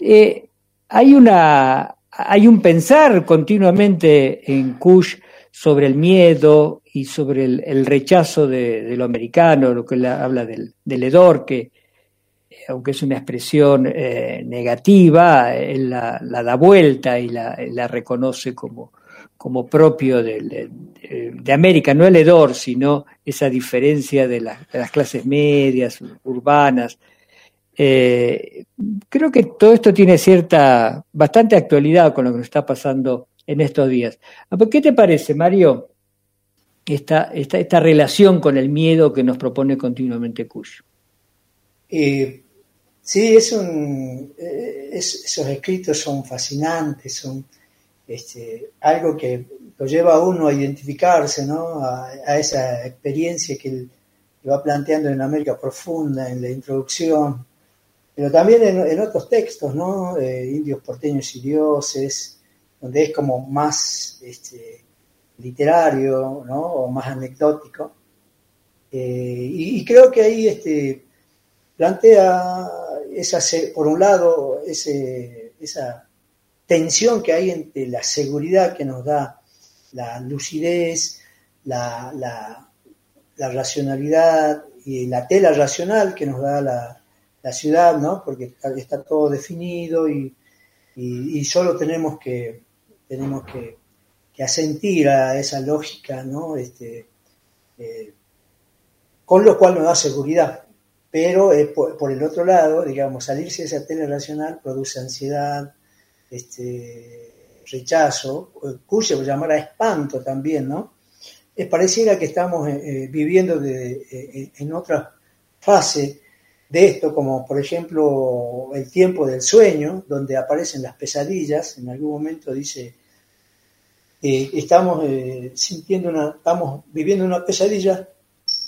Eh, hay, una, hay un pensar continuamente en Kush sobre el miedo y sobre el, rechazo de, lo americano, lo que habla del, hedor, que aunque es una expresión eh, negativa, él la, da vuelta y la, reconoce como, propio de, América, no el hedor, sino esa diferencia de, las clases medias, urbanas. Eh, creo que todo esto tiene cierta, bastante actualidad con lo que nos está pasando en estos días. Ah, pues, ¿Qué te parece, Mario, esta, esta, esta relación con el miedo que nos propone continuamente Kush? Eh, sí, es un, eh, esos escritos son fascinantes, son este, algo que lo lleva a uno a identificarse, ¿no? a, esa experiencia que él va planteando en América Profunda, en la introducción, pero también en, otros textos, ¿no? Eh, indios porteños y dioses, donde es como más este, literario ¿no? o más anecdótico. Eh, y, creo que ahí este, plantea esa, por un lado ese, esa tensión que hay entre la seguridad que nos da la lucidez, la, la, racionalidad y la tela racional que nos da la, la ciudad, ¿no? porque está, todo definido y, y solo tenemos que tenemos que, asentir a esa lógica, ¿no? Este, eh, con lo cual nos da seguridad. Pero por, el otro lado, digamos, salirse de esa tele racional produce ansiedad, este, rechazo, cuyo llamar a espanto también, ¿no? Es pareciera que estamos eh, eh, viviendo en otra fase de esto, como por ejemplo el tiempo del sueño, donde aparecen las pesadillas, en algún momento dice, eh, estamos eh, sintiendo una, estamos viviendo una pesadilla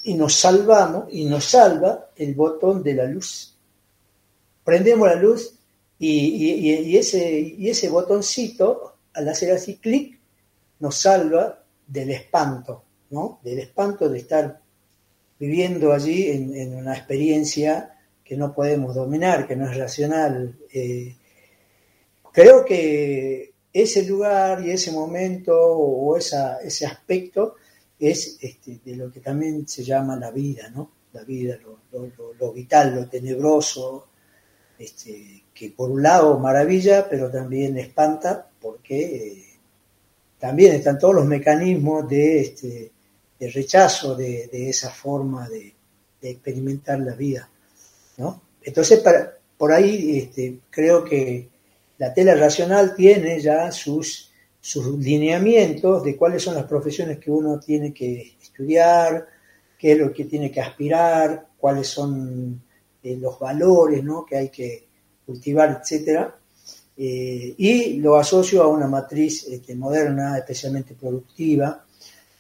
y nos salvamos y nos salva el botón de la luz. Prendemos la luz y, ese, y ese botoncito, al hacer así clic, nos salva del espanto, ¿no? Del espanto de estar viviendo allí en una experiencia que no podemos dominar, que no es racional. Eh, creo que ese lugar y ese momento o esa, ese aspecto es este, de lo que también se llama la vida, ¿no? La vida, lo, vital, lo tenebroso, este, que por un lado maravilla, pero también espanta porque eh, también están todos los mecanismos de, este, de rechazo de, esa forma de, de experimentar la vida. ¿no? Entonces, para, por ahí este, creo que la tela racional tiene ya sus, sus lineamientos de cuáles son las profesiones que uno tiene que estudiar, qué es lo que tiene que aspirar, cuáles son eh, los valores ¿no? que hay que cultivar, etc. Eh, y lo asocio a una matriz este, moderna, especialmente productiva,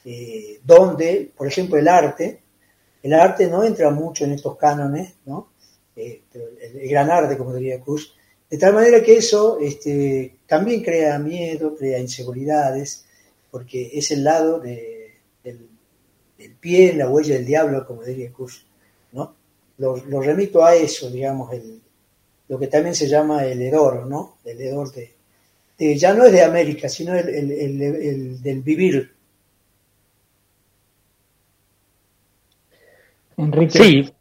eh, donde, por ejemplo, el arte, el arte no entra mucho en estos cánones, ¿no? Eh, el, gran arte, como diría Kush, de tal manera que eso este, también crea miedo, crea inseguridades, porque es el lado del, pie en la huella del diablo, como diría Kush, ¿no? Lo, remito a eso, digamos, el, lo que también se llama el hedor, ¿no? El hedor de, ya no es de América, sino el, del vivir. Enrique. Sí,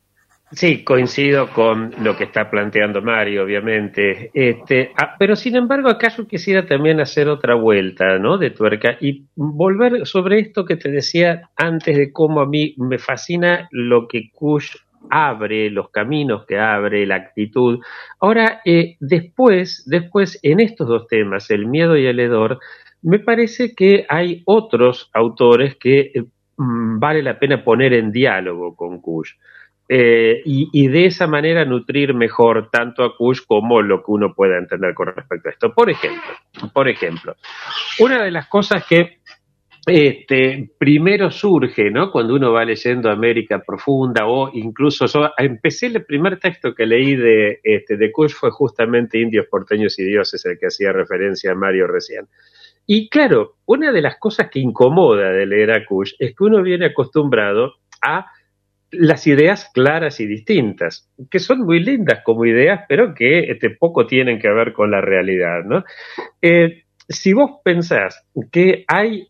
Sí, coincido con lo que está planteando Mario, obviamente. Este, ah, pero sin embargo, acaso quisiera también hacer otra vuelta, ¿no? De tuerca y volver sobre esto que te decía antes de cómo a mí me fascina lo que Kush abre, los caminos que abre, la actitud. Ahora, eh, después, después, en estos dos temas, el miedo y el hedor, me parece que hay otros autores que eh, mm, vale la pena poner en diálogo con Kush. Eh, y, de esa manera nutrir mejor tanto a Kush como lo que uno pueda entender con respecto a esto. Por ejemplo, por ejemplo, una de las cosas que este, primero surge, ¿no? Cuando uno va leyendo América Profunda o incluso empecé el primer texto que leí de, este, de Kush fue justamente Indios, Porteños y Dioses, el que hacía referencia a Mario recién. Y claro, una de las cosas que incomoda de leer a Kush es que uno viene acostumbrado a las ideas claras y distintas, que son muy lindas como ideas, pero que este, poco tienen que ver con la realidad, ¿no? Eh, si vos pensás que hay,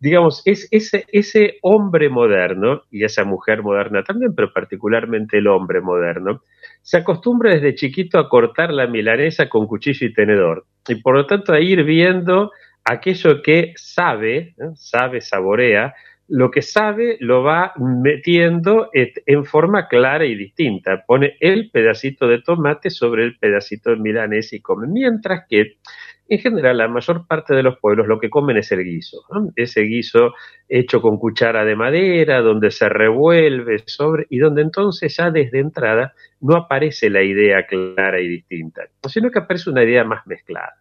digamos, es ese, ese hombre moderno y esa mujer moderna también, pero particularmente el hombre moderno, se acostumbra desde chiquito a cortar la milanesa con cuchillo y tenedor y por lo tanto a ir viendo aquello que sabe, sabe, saborea, lo que sabe lo va metiendo en forma clara y distinta. Pone el pedacito de tomate sobre el pedacito de milanés y come. Mientras que, en general, la mayor parte de los pueblos lo que comen es el guiso. Ese guiso hecho con cuchara de madera, donde se revuelve sobre, y donde entonces ya desde entrada no aparece la idea clara y distinta, sino que aparece una idea más mezclada.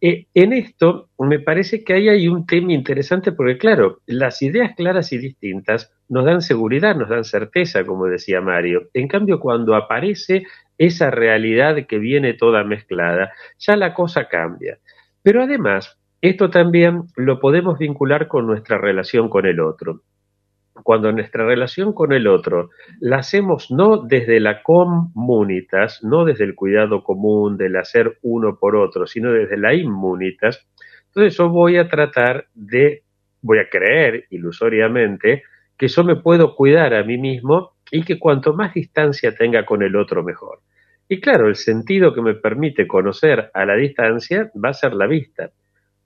Eh, en esto me parece que ahí hay un tema interesante porque, claro, las ideas claras y distintas nos dan seguridad, nos dan certeza, como decía Mario. En cambio, cuando aparece esa realidad que viene toda mezclada, ya la cosa cambia. Pero además, esto también lo podemos vincular con nuestra relación con el otro cuando nuestra relación con el otro la hacemos no desde la comunitas, no desde el cuidado común, del hacer uno por otro, sino desde la inmunitas, entonces yo voy a tratar de, voy a creer ilusoriamente que yo me puedo cuidar a mí mismo y que cuanto más distancia tenga con el otro mejor. Y claro, el sentido que me permite conocer a la distancia va a ser la vista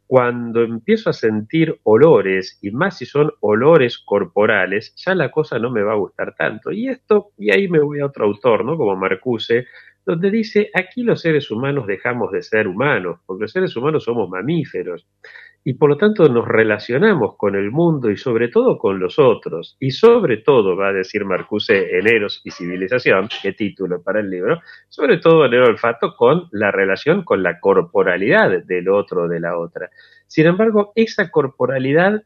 cuando empiezo a sentir olores, y más si son olores corporales, ya la cosa no me va a gustar tanto. Y esto, y ahí me voy a otro autor, ¿no? Como Marcuse, donde dice, aquí los seres humanos dejamos de ser humanos, porque los seres humanos somos mamíferos y por lo tanto nos relacionamos con el mundo y sobre todo con los otros. Y sobre todo, va a decir Marcuse en Eros y Civilización, qué título para el libro, sobre todo en el olfato con la relación con la corporalidad del otro de la otra. Sin embargo, esa corporalidad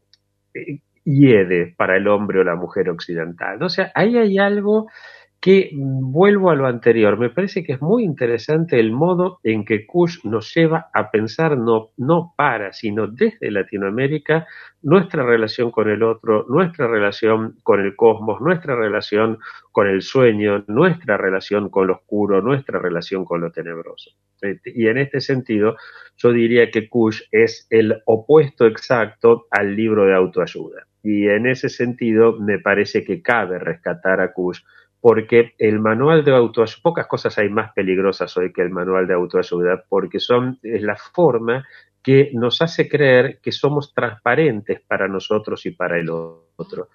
eh, hiede para el hombre o la mujer occidental. O sea, ahí hay algo que vuelvo a lo anterior, me parece que es muy interesante el modo en que Kush nos lleva a pensar no, no para, sino desde Latinoamérica, nuestra relación con el otro, nuestra relación con el cosmos, nuestra relación con el sueño, nuestra relación con lo oscuro, nuestra relación con lo tenebroso. Este, y en este sentido, yo diría que Kush es el opuesto exacto al libro de autoayuda. Y en ese sentido, me parece que cabe rescatar a Kush porque el manual de autoayuda, pocas cosas hay más peligrosas hoy que el manual de autoayuda, porque son, es la forma que nos hace creer que somos transparentes para nosotros y para el otro.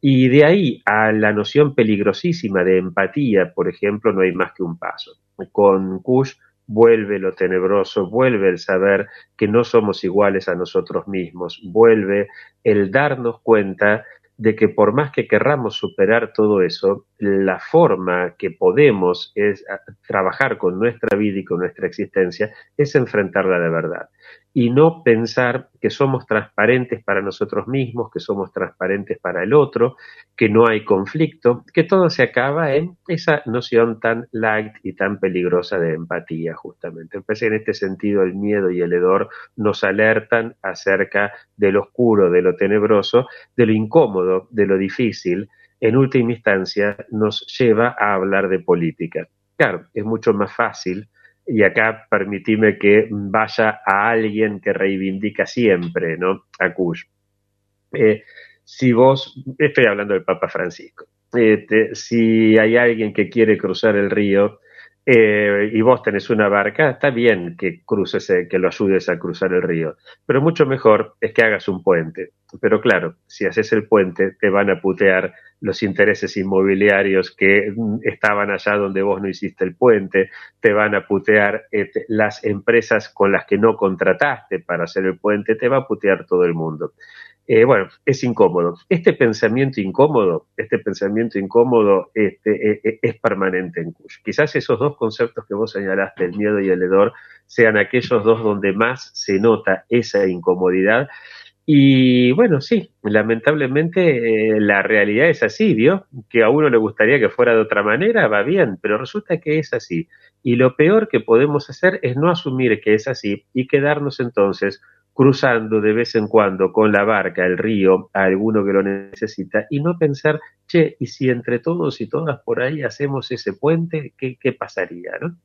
Y de ahí a la noción peligrosísima de empatía, por ejemplo, no hay más que un paso. Con Kush vuelve lo tenebroso, vuelve el saber que no somos iguales a nosotros mismos, vuelve el darnos cuenta de que por más que querramos superar todo eso, la forma que podemos es trabajar con nuestra vida y con nuestra existencia es enfrentarla de verdad y no pensar que somos transparentes para nosotros mismos, que somos transparentes para el otro, que no hay conflicto, que todo se acaba en esa noción tan light y tan peligrosa de empatía, justamente. En este sentido, el miedo y el hedor nos alertan acerca de lo oscuro, de lo tenebroso, de lo incómodo, de lo difícil. En última instancia, nos lleva a hablar de política. Claro, es mucho más fácil y acá permitime que vaya a alguien que reivindica siempre, ¿no? A. Eh, si vos, estoy hablando del Papa Francisco, este, si hay alguien que quiere cruzar el río, eh, y vos tenés una barca, está bien que cruces, eh, que lo ayudes a cruzar el río, pero mucho mejor es que hagas un puente. Pero claro, si haces el puente, te van a putear los intereses inmobiliarios que mm, estaban allá donde vos no hiciste el puente, te van a putear este, las empresas con las que no contrataste para hacer el puente, te va a putear todo el mundo. Eh, bueno, es incómodo. Este pensamiento incómodo, este pensamiento incómodo este, eh, es permanente en Kush. Quizás esos dos conceptos que vos señalaste, el miedo y el hedor, sean aquellos dos donde más se nota esa incomodidad. Y bueno, sí, lamentablemente la realidad es así, ¿vio? Que a uno le gustaría que fuera de otra manera, va bien, pero resulta que es así. Y lo peor que podemos hacer es no asumir que es así y quedarnos entonces cruzando de vez en cuando con la barca el río a alguno que lo necesita y no pensar, che, y si entre todos y todas por ahí hacemos ese puente, ¿qué, qué pasaría? ¿no?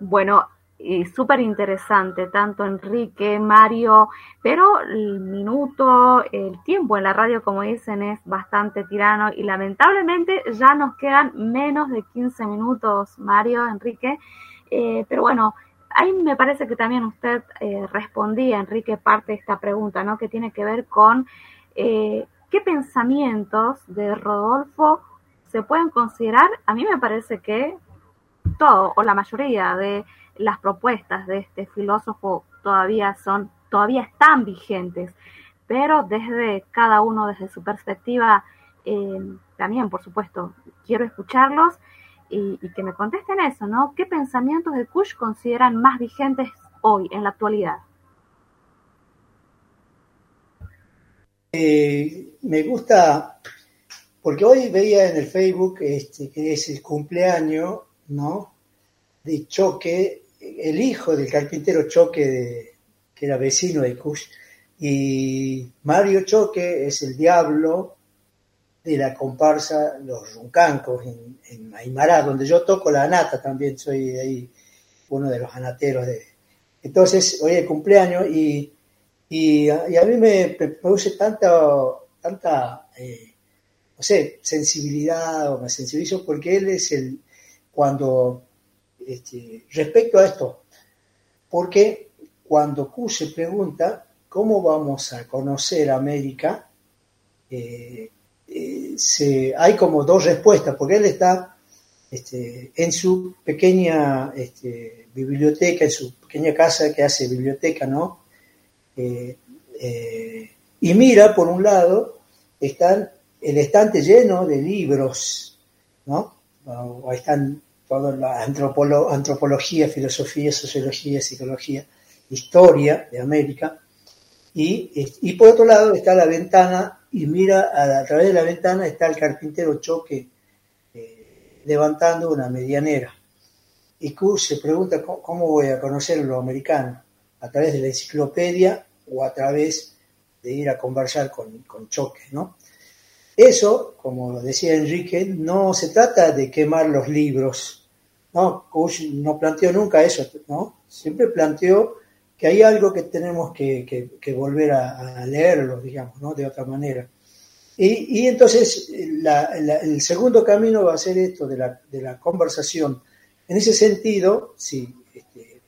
Bueno, y súper interesante, tanto Enrique, Mario, pero el minuto, el tiempo en la radio, como dicen, es bastante tirano y lamentablemente ya nos quedan menos de 15 minutos, Mario, Enrique. Eh, pero bueno, ahí me parece que también usted eh, respondía, Enrique, parte de esta pregunta, ¿no? Que tiene que ver con eh, qué pensamientos de Rodolfo se pueden considerar. A mí me parece que todo o la mayoría de las propuestas de este filósofo todavía son, todavía están vigentes, pero desde cada uno, desde su perspectiva, eh, también, por supuesto, quiero escucharlos y, que me contesten eso, ¿no? ¿Qué pensamientos de Kush consideran más vigentes hoy, en la actualidad? Eh, me gusta, porque hoy veía en el Facebook este, que es el cumpleaños, ¿no? De Choque, el hijo del carpintero Choque, que era vecino de Kush, y Mario Choque es el diablo de la comparsa Los Runcancos en, en donde yo toco la anata también, soy ahí uno de los anateros de... Entonces, hoy es cumpleaños y, y, a mí me, produce tanta, tanta eh, no sé, sensibilidad o me sensibilizo porque él es el, cuando, este, respecto a esto, porque cuando Q se pregunta cómo vamos a conocer América, eh, eh, se, hay como dos respuestas, porque él está este, en su pequeña este, biblioteca, en su pequeña casa que hace biblioteca, ¿no? Eh, y mira, por un lado, están el estante lleno de libros, ¿no? O están la antropología, filosofía, sociología, psicología, historia de América, y, y por otro lado está la ventana y mira a, través de la ventana está el carpintero Choque eh, levantando una medianera. Y Q se pregunta ¿cómo, voy a conocer lo americano, a través de la enciclopedia o a través de ir a conversar con, con Choque, ¿no? Eso, como decía Enrique, no se trata de quemar los libros, ¿no? Kush no planteó nunca eso, ¿no? Siempre planteó que hay algo que tenemos que, volver a, leerlo, digamos, ¿no? De otra manera. Y, entonces el segundo camino va a ser esto de la, conversación. En ese sentido, sí, este,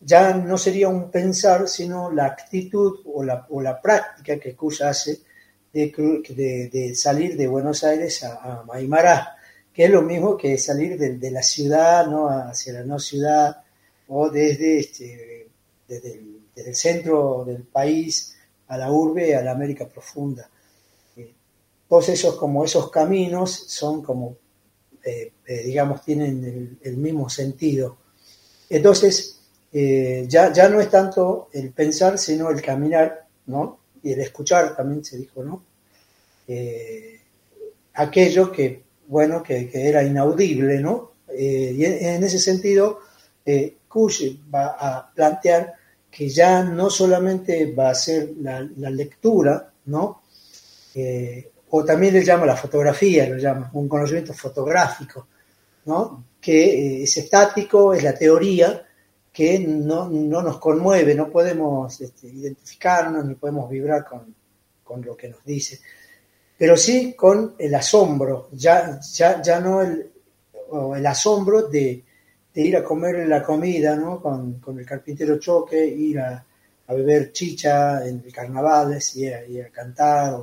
ya no sería un pensar, sino la actitud o la, o la práctica que Cusa hace de, de, salir de Buenos Aires a, a Maimará, que es lo mismo que salir de, la ciudad ¿no? hacia la no ciudad o desde este, desde el, centro del país a la urbe, a la América profunda. Eh, todos esos, como esos caminos son como, eh, eh, digamos, tienen el, mismo sentido. Entonces, ya, ya no es tanto el pensar, sino el caminar, ¿no? Y el escuchar también se dijo, ¿no? aquello que, bueno, que, era inaudible, ¿no? y en, ese sentido, Kush va a plantear que ya no solamente va a ser la, lectura, ¿no? Eh, o también le llama la fotografía, lo llama, un conocimiento fotográfico, ¿no? Que eh, es estático, es la teoría, que no, nos conmueve, no podemos este, identificarnos ni podemos vibrar con, lo que nos dice. Pero sí con el asombro, ya, ya, ya no el, el asombro de, ir a comer la comida, ¿no? Con, el carpintero choque, ir a, beber chicha en el carnaval, y a, a cantar.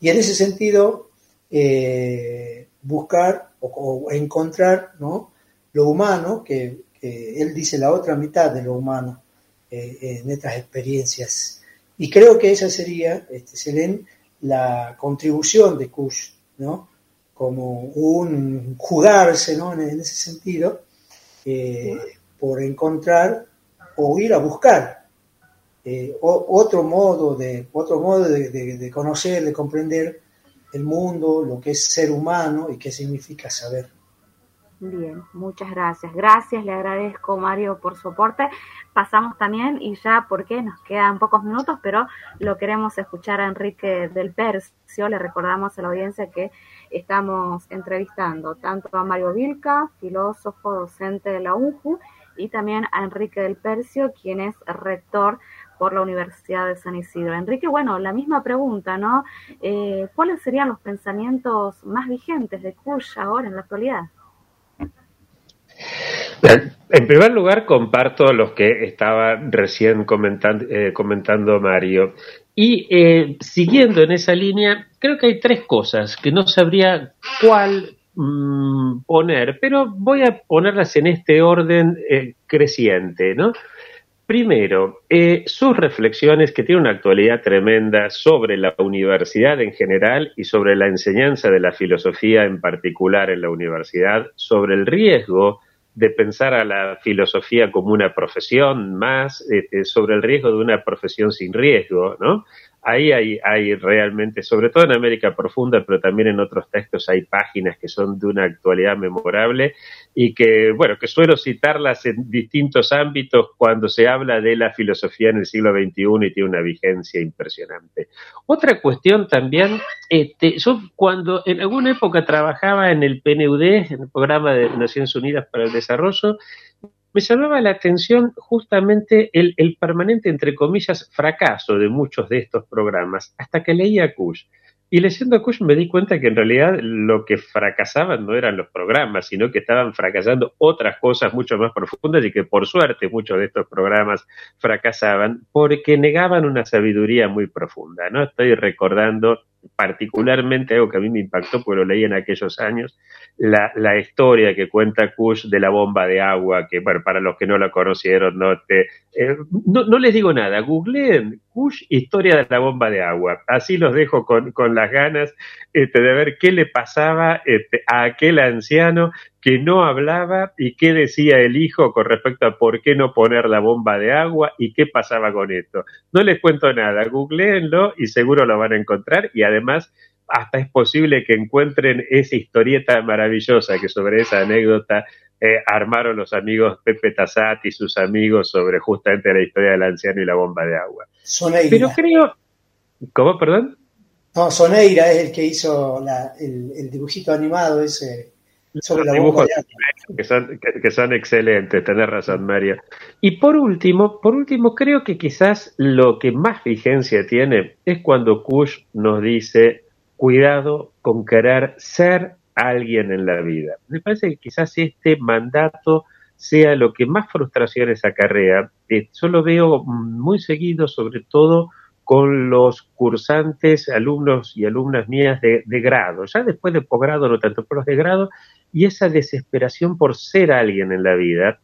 y en ese sentido, eh, buscar o, encontrar ¿no? lo humano, que, él dice la otra mitad de lo humano eh, en estas experiencias. Y creo que esa sería, este, Selén, la contribución de Kush, ¿no? como un jugarse ¿no? en, ese sentido, eh, por encontrar o ir a buscar eh, otro modo, de, otro modo de, conocer, de comprender el mundo, lo que es ser humano y qué significa saber. Bien, muchas gracias. Gracias, le agradezco Mario por su aporte. Pasamos también, y ya porque nos quedan pocos minutos, pero lo queremos escuchar a Enrique del Percio. Le recordamos a la audiencia que estamos entrevistando tanto a Mario Vilca, filósofo, docente de la UNJU, y también a Enrique del Percio, quien es rector por la Universidad de San Isidro. Enrique, bueno, la misma pregunta, ¿no? Eh, ¿Cuáles serían los pensamientos más vigentes de Kush ahora en la actualidad? En primer lugar, comparto los que estaba recién comentando, eh, comentando Mario. Y eh, siguiendo en esa línea, creo que hay tres cosas que no sabría cuál mm, poner, pero voy a ponerlas en este orden creciente, ¿no? Primero, eh, sus reflexiones que tienen una actualidad tremenda sobre la universidad en general y sobre la enseñanza de la filosofía en particular en la universidad, sobre el riesgo de pensar a la filosofía como una profesión más, este, sobre el riesgo de una profesión sin riesgo, ¿no? Ahí hay, hay realmente, sobre todo en América Profunda, pero también en otros textos hay páginas que son de una actualidad memorable y que, bueno, que suelo citarlas en distintos ámbitos cuando se habla de la filosofía en el siglo XXI y tiene una vigencia impresionante. Otra cuestión también, este, yo cuando en alguna época trabajaba en el PNUD, en el Programa de Naciones Unidas para el Desarrollo, me llamaba la atención justamente el, permanente, entre comillas, fracaso de muchos de estos programas, hasta que leía Kush. Y leyendo a Kush me di cuenta que en realidad lo que fracasaban no eran los programas, sino que estaban fracasando otras cosas mucho más profundas y que por suerte muchos de estos programas fracasaban porque negaban una sabiduría muy profunda. ¿no? Estoy recordando particularmente algo que a mí me impactó, porque lo leí en aquellos años, la, la historia que cuenta Kush de la bomba de agua, que bueno, para los que no la conocieron, no, te, eh, no, no, les digo nada, googleen Kush, historia de la bomba de agua, así los dejo con, con las ganas este, de ver qué le pasaba este, a aquel anciano que no hablaba y qué decía el hijo con respecto a por qué no poner la bomba de agua y qué pasaba con esto. No les cuento nada, googleenlo y seguro lo van a encontrar y además hasta es posible que encuentren esa historieta maravillosa que sobre esa anécdota eh, armaron los amigos Pepe Tassat y sus amigos sobre justamente la historia del anciano y la bomba de agua. Soneira. Pero creo... ¿Cómo, perdón? No, Soneira es el que hizo el, el dibujito animado ese que son, que, son excelentes, tenés razón, Mario. Y por último, por último, creo que quizás lo que más vigencia tiene es cuando Kush nos dice cuidado con querer ser alguien en la vida. Me parece que quizás este mandato sea lo que más frustraciones acarrea. Eh, yo lo veo muy seguido, sobre todo con los cursantes, alumnos y alumnas mías de, de grado. Ya después de posgrado, no tanto, pero los de grado, y esa desesperación por ser alguien en la vida,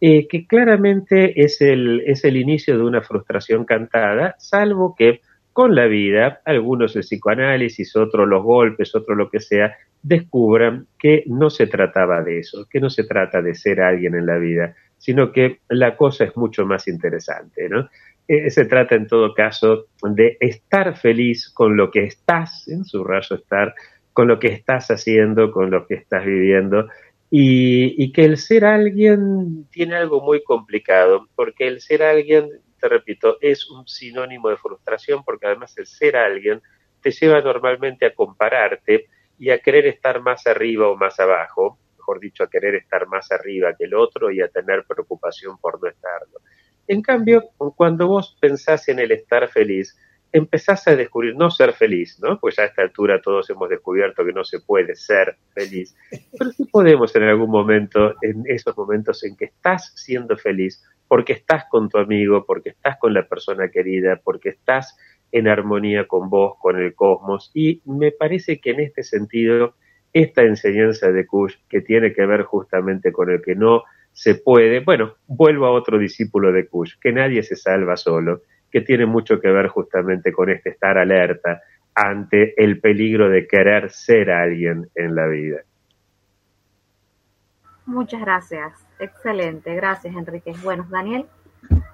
eh, que claramente es el, es el inicio de una frustración cantada, salvo que con la vida, algunos el psicoanálisis, otros los golpes, otros lo que sea, descubran que no se trataba de eso, que no se trata de ser alguien en la vida, sino que la cosa es mucho más interesante, ¿no? Eh, se trata en todo caso de estar feliz con lo que estás, en su rayo estar, con lo que estás haciendo, con lo que estás viviendo, y, que el ser alguien tiene algo muy complicado, porque el ser alguien, te repito, es un sinónimo de frustración, porque además el ser alguien te lleva normalmente a compararte y a querer estar más arriba o más abajo, mejor dicho, a querer estar más arriba que el otro y a tener preocupación por no estarlo. En cambio, cuando vos pensás en el estar feliz, empezás a descubrir, no ser feliz, ¿no? Pues a esta altura todos hemos descubierto que no se puede ser feliz, pero sí podemos en algún momento, en esos momentos en que estás siendo feliz, porque estás con tu amigo, porque estás con la persona querida, porque estás en armonía con vos, con el cosmos, y me parece que en este sentido, esta enseñanza de Kush, que tiene que ver justamente con el que no se puede, bueno, vuelvo a otro discípulo de Kush, que nadie se salva solo, que tiene mucho que ver justamente con este estar alerta ante el peligro de querer ser alguien en la vida. Muchas gracias, excelente, gracias Enrique. Bueno, Daniel.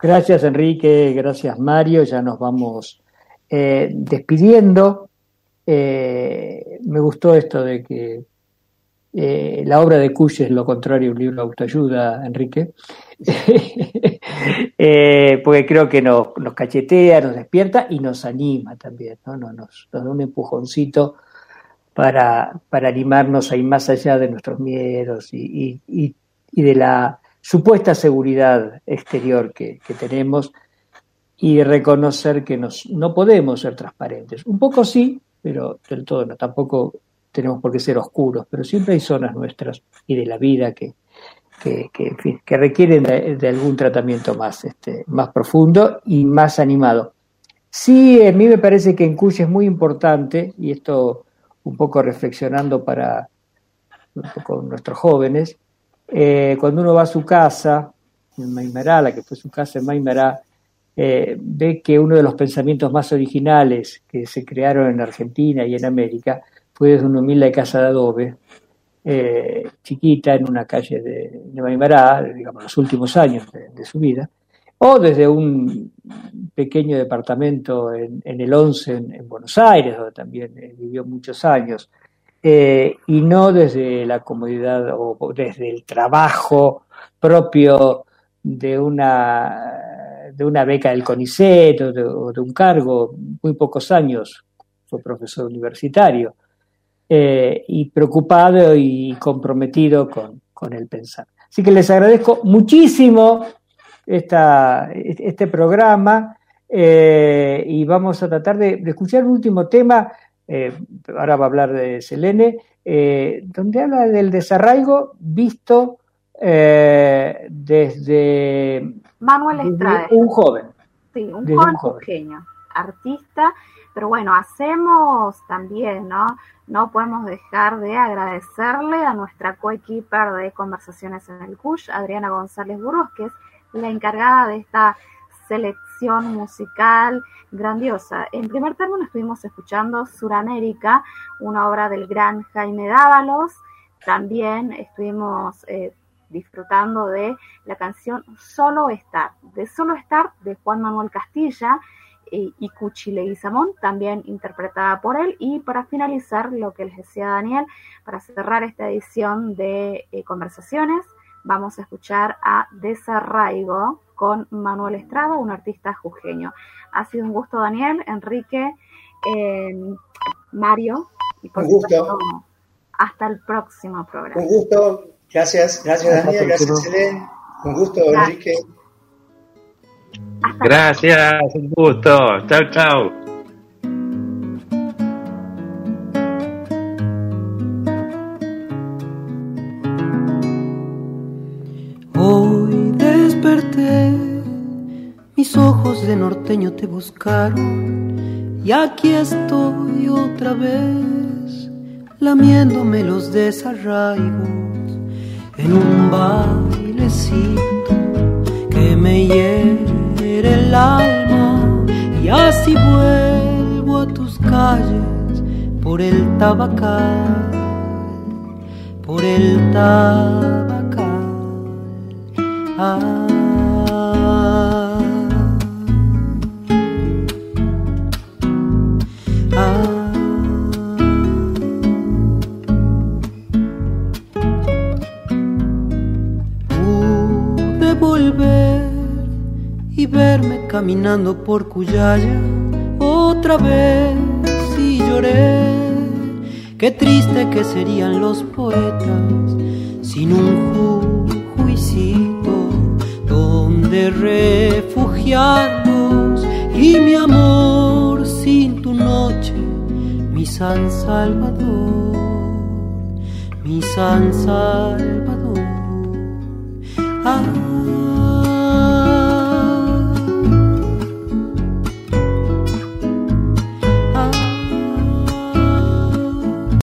Gracias Enrique, gracias Mario, ya nos vamos eh, despidiendo. Eh, me gustó esto de que eh, la obra de Cush es lo contrario, un libro de autoayuda, Enrique, eh, porque creo que nos, cachetea, nos despierta y nos anima también, ¿no? nos, da un empujoncito para, para, animarnos a ir más allá de nuestros miedos y, de la supuesta seguridad exterior que, tenemos y reconocer que nos, no podemos ser transparentes. Un poco sí, pero del todo no. Tampoco tenemos por qué ser oscuros, pero siempre hay zonas nuestras y de la vida que, que, que, requieren de, algún tratamiento más, este, más profundo y más animado. Sí, a mí me parece que en Cuya es muy importante, y esto un poco reflexionando para con nuestros jóvenes, eh, cuando uno va a su casa, en Maimará, la que fue su casa en Maimará, eh, ve que uno de los pensamientos más originales que se crearon en Argentina y en América fue desde una humilde casa de adobe, eh, chiquita, en una calle de, de Maimará, digamos, los últimos años de, su vida, o desde un pequeño departamento en, el 11 en, Buenos Aires, donde también eh, vivió muchos años, eh, y no desde la comodidad o desde el trabajo propio de una, de una beca del CONICET o de un cargo, muy pocos años fue profesor universitario. Eh, y preocupado y comprometido con, el pensar. Así que les agradezco muchísimo esta, este programa eh, y vamos a tratar de, escuchar un último tema, eh, ahora va a hablar de Selene, donde habla del desarraigo visto desde, Manuel Estrada. un joven. Sí, un joven, pequeño, artista pero bueno, hacemos también, ¿no? No podemos dejar de agradecerle a nuestra coequiper de conversaciones en el CUSH, Adriana González Burgos, que es la encargada de esta selección musical grandiosa. En primer término estuvimos escuchando Suramérica, una obra del gran Jaime Dávalos. También estuvimos eh, disfrutando de la canción Solo Estar, de Solo Estar de Juan Manuel Castilla, y Cuchile y Samón, también interpretada por él. Y para finalizar, lo que les decía Daniel, para cerrar esta edición de eh, conversaciones, vamos a escuchar a Desarraigo con Manuel Estrada, un artista jujeño. Ha sido un gusto, Daniel, Enrique, em, Mario. Y por un gusto. hasta el próximo programa. Un gusto. Gracias, gracias Daniel, gracias Helen. Un gusto, Enrique. Gracias, un gusto. Chao, chao. Hoy desperté, mis ojos de norteño te buscaron y aquí estoy otra vez lamiéndome los desarraigos en un bailecito que me lleva el alma y así vuelvo a tus calles por el tabacal, por el tabacal. Ah. Verme caminando por Cuyaya otra vez y lloré. Qué triste que serían los poetas sin un juicito donde refugiarnos y mi amor San Salvador, mi San Salvador. Ah,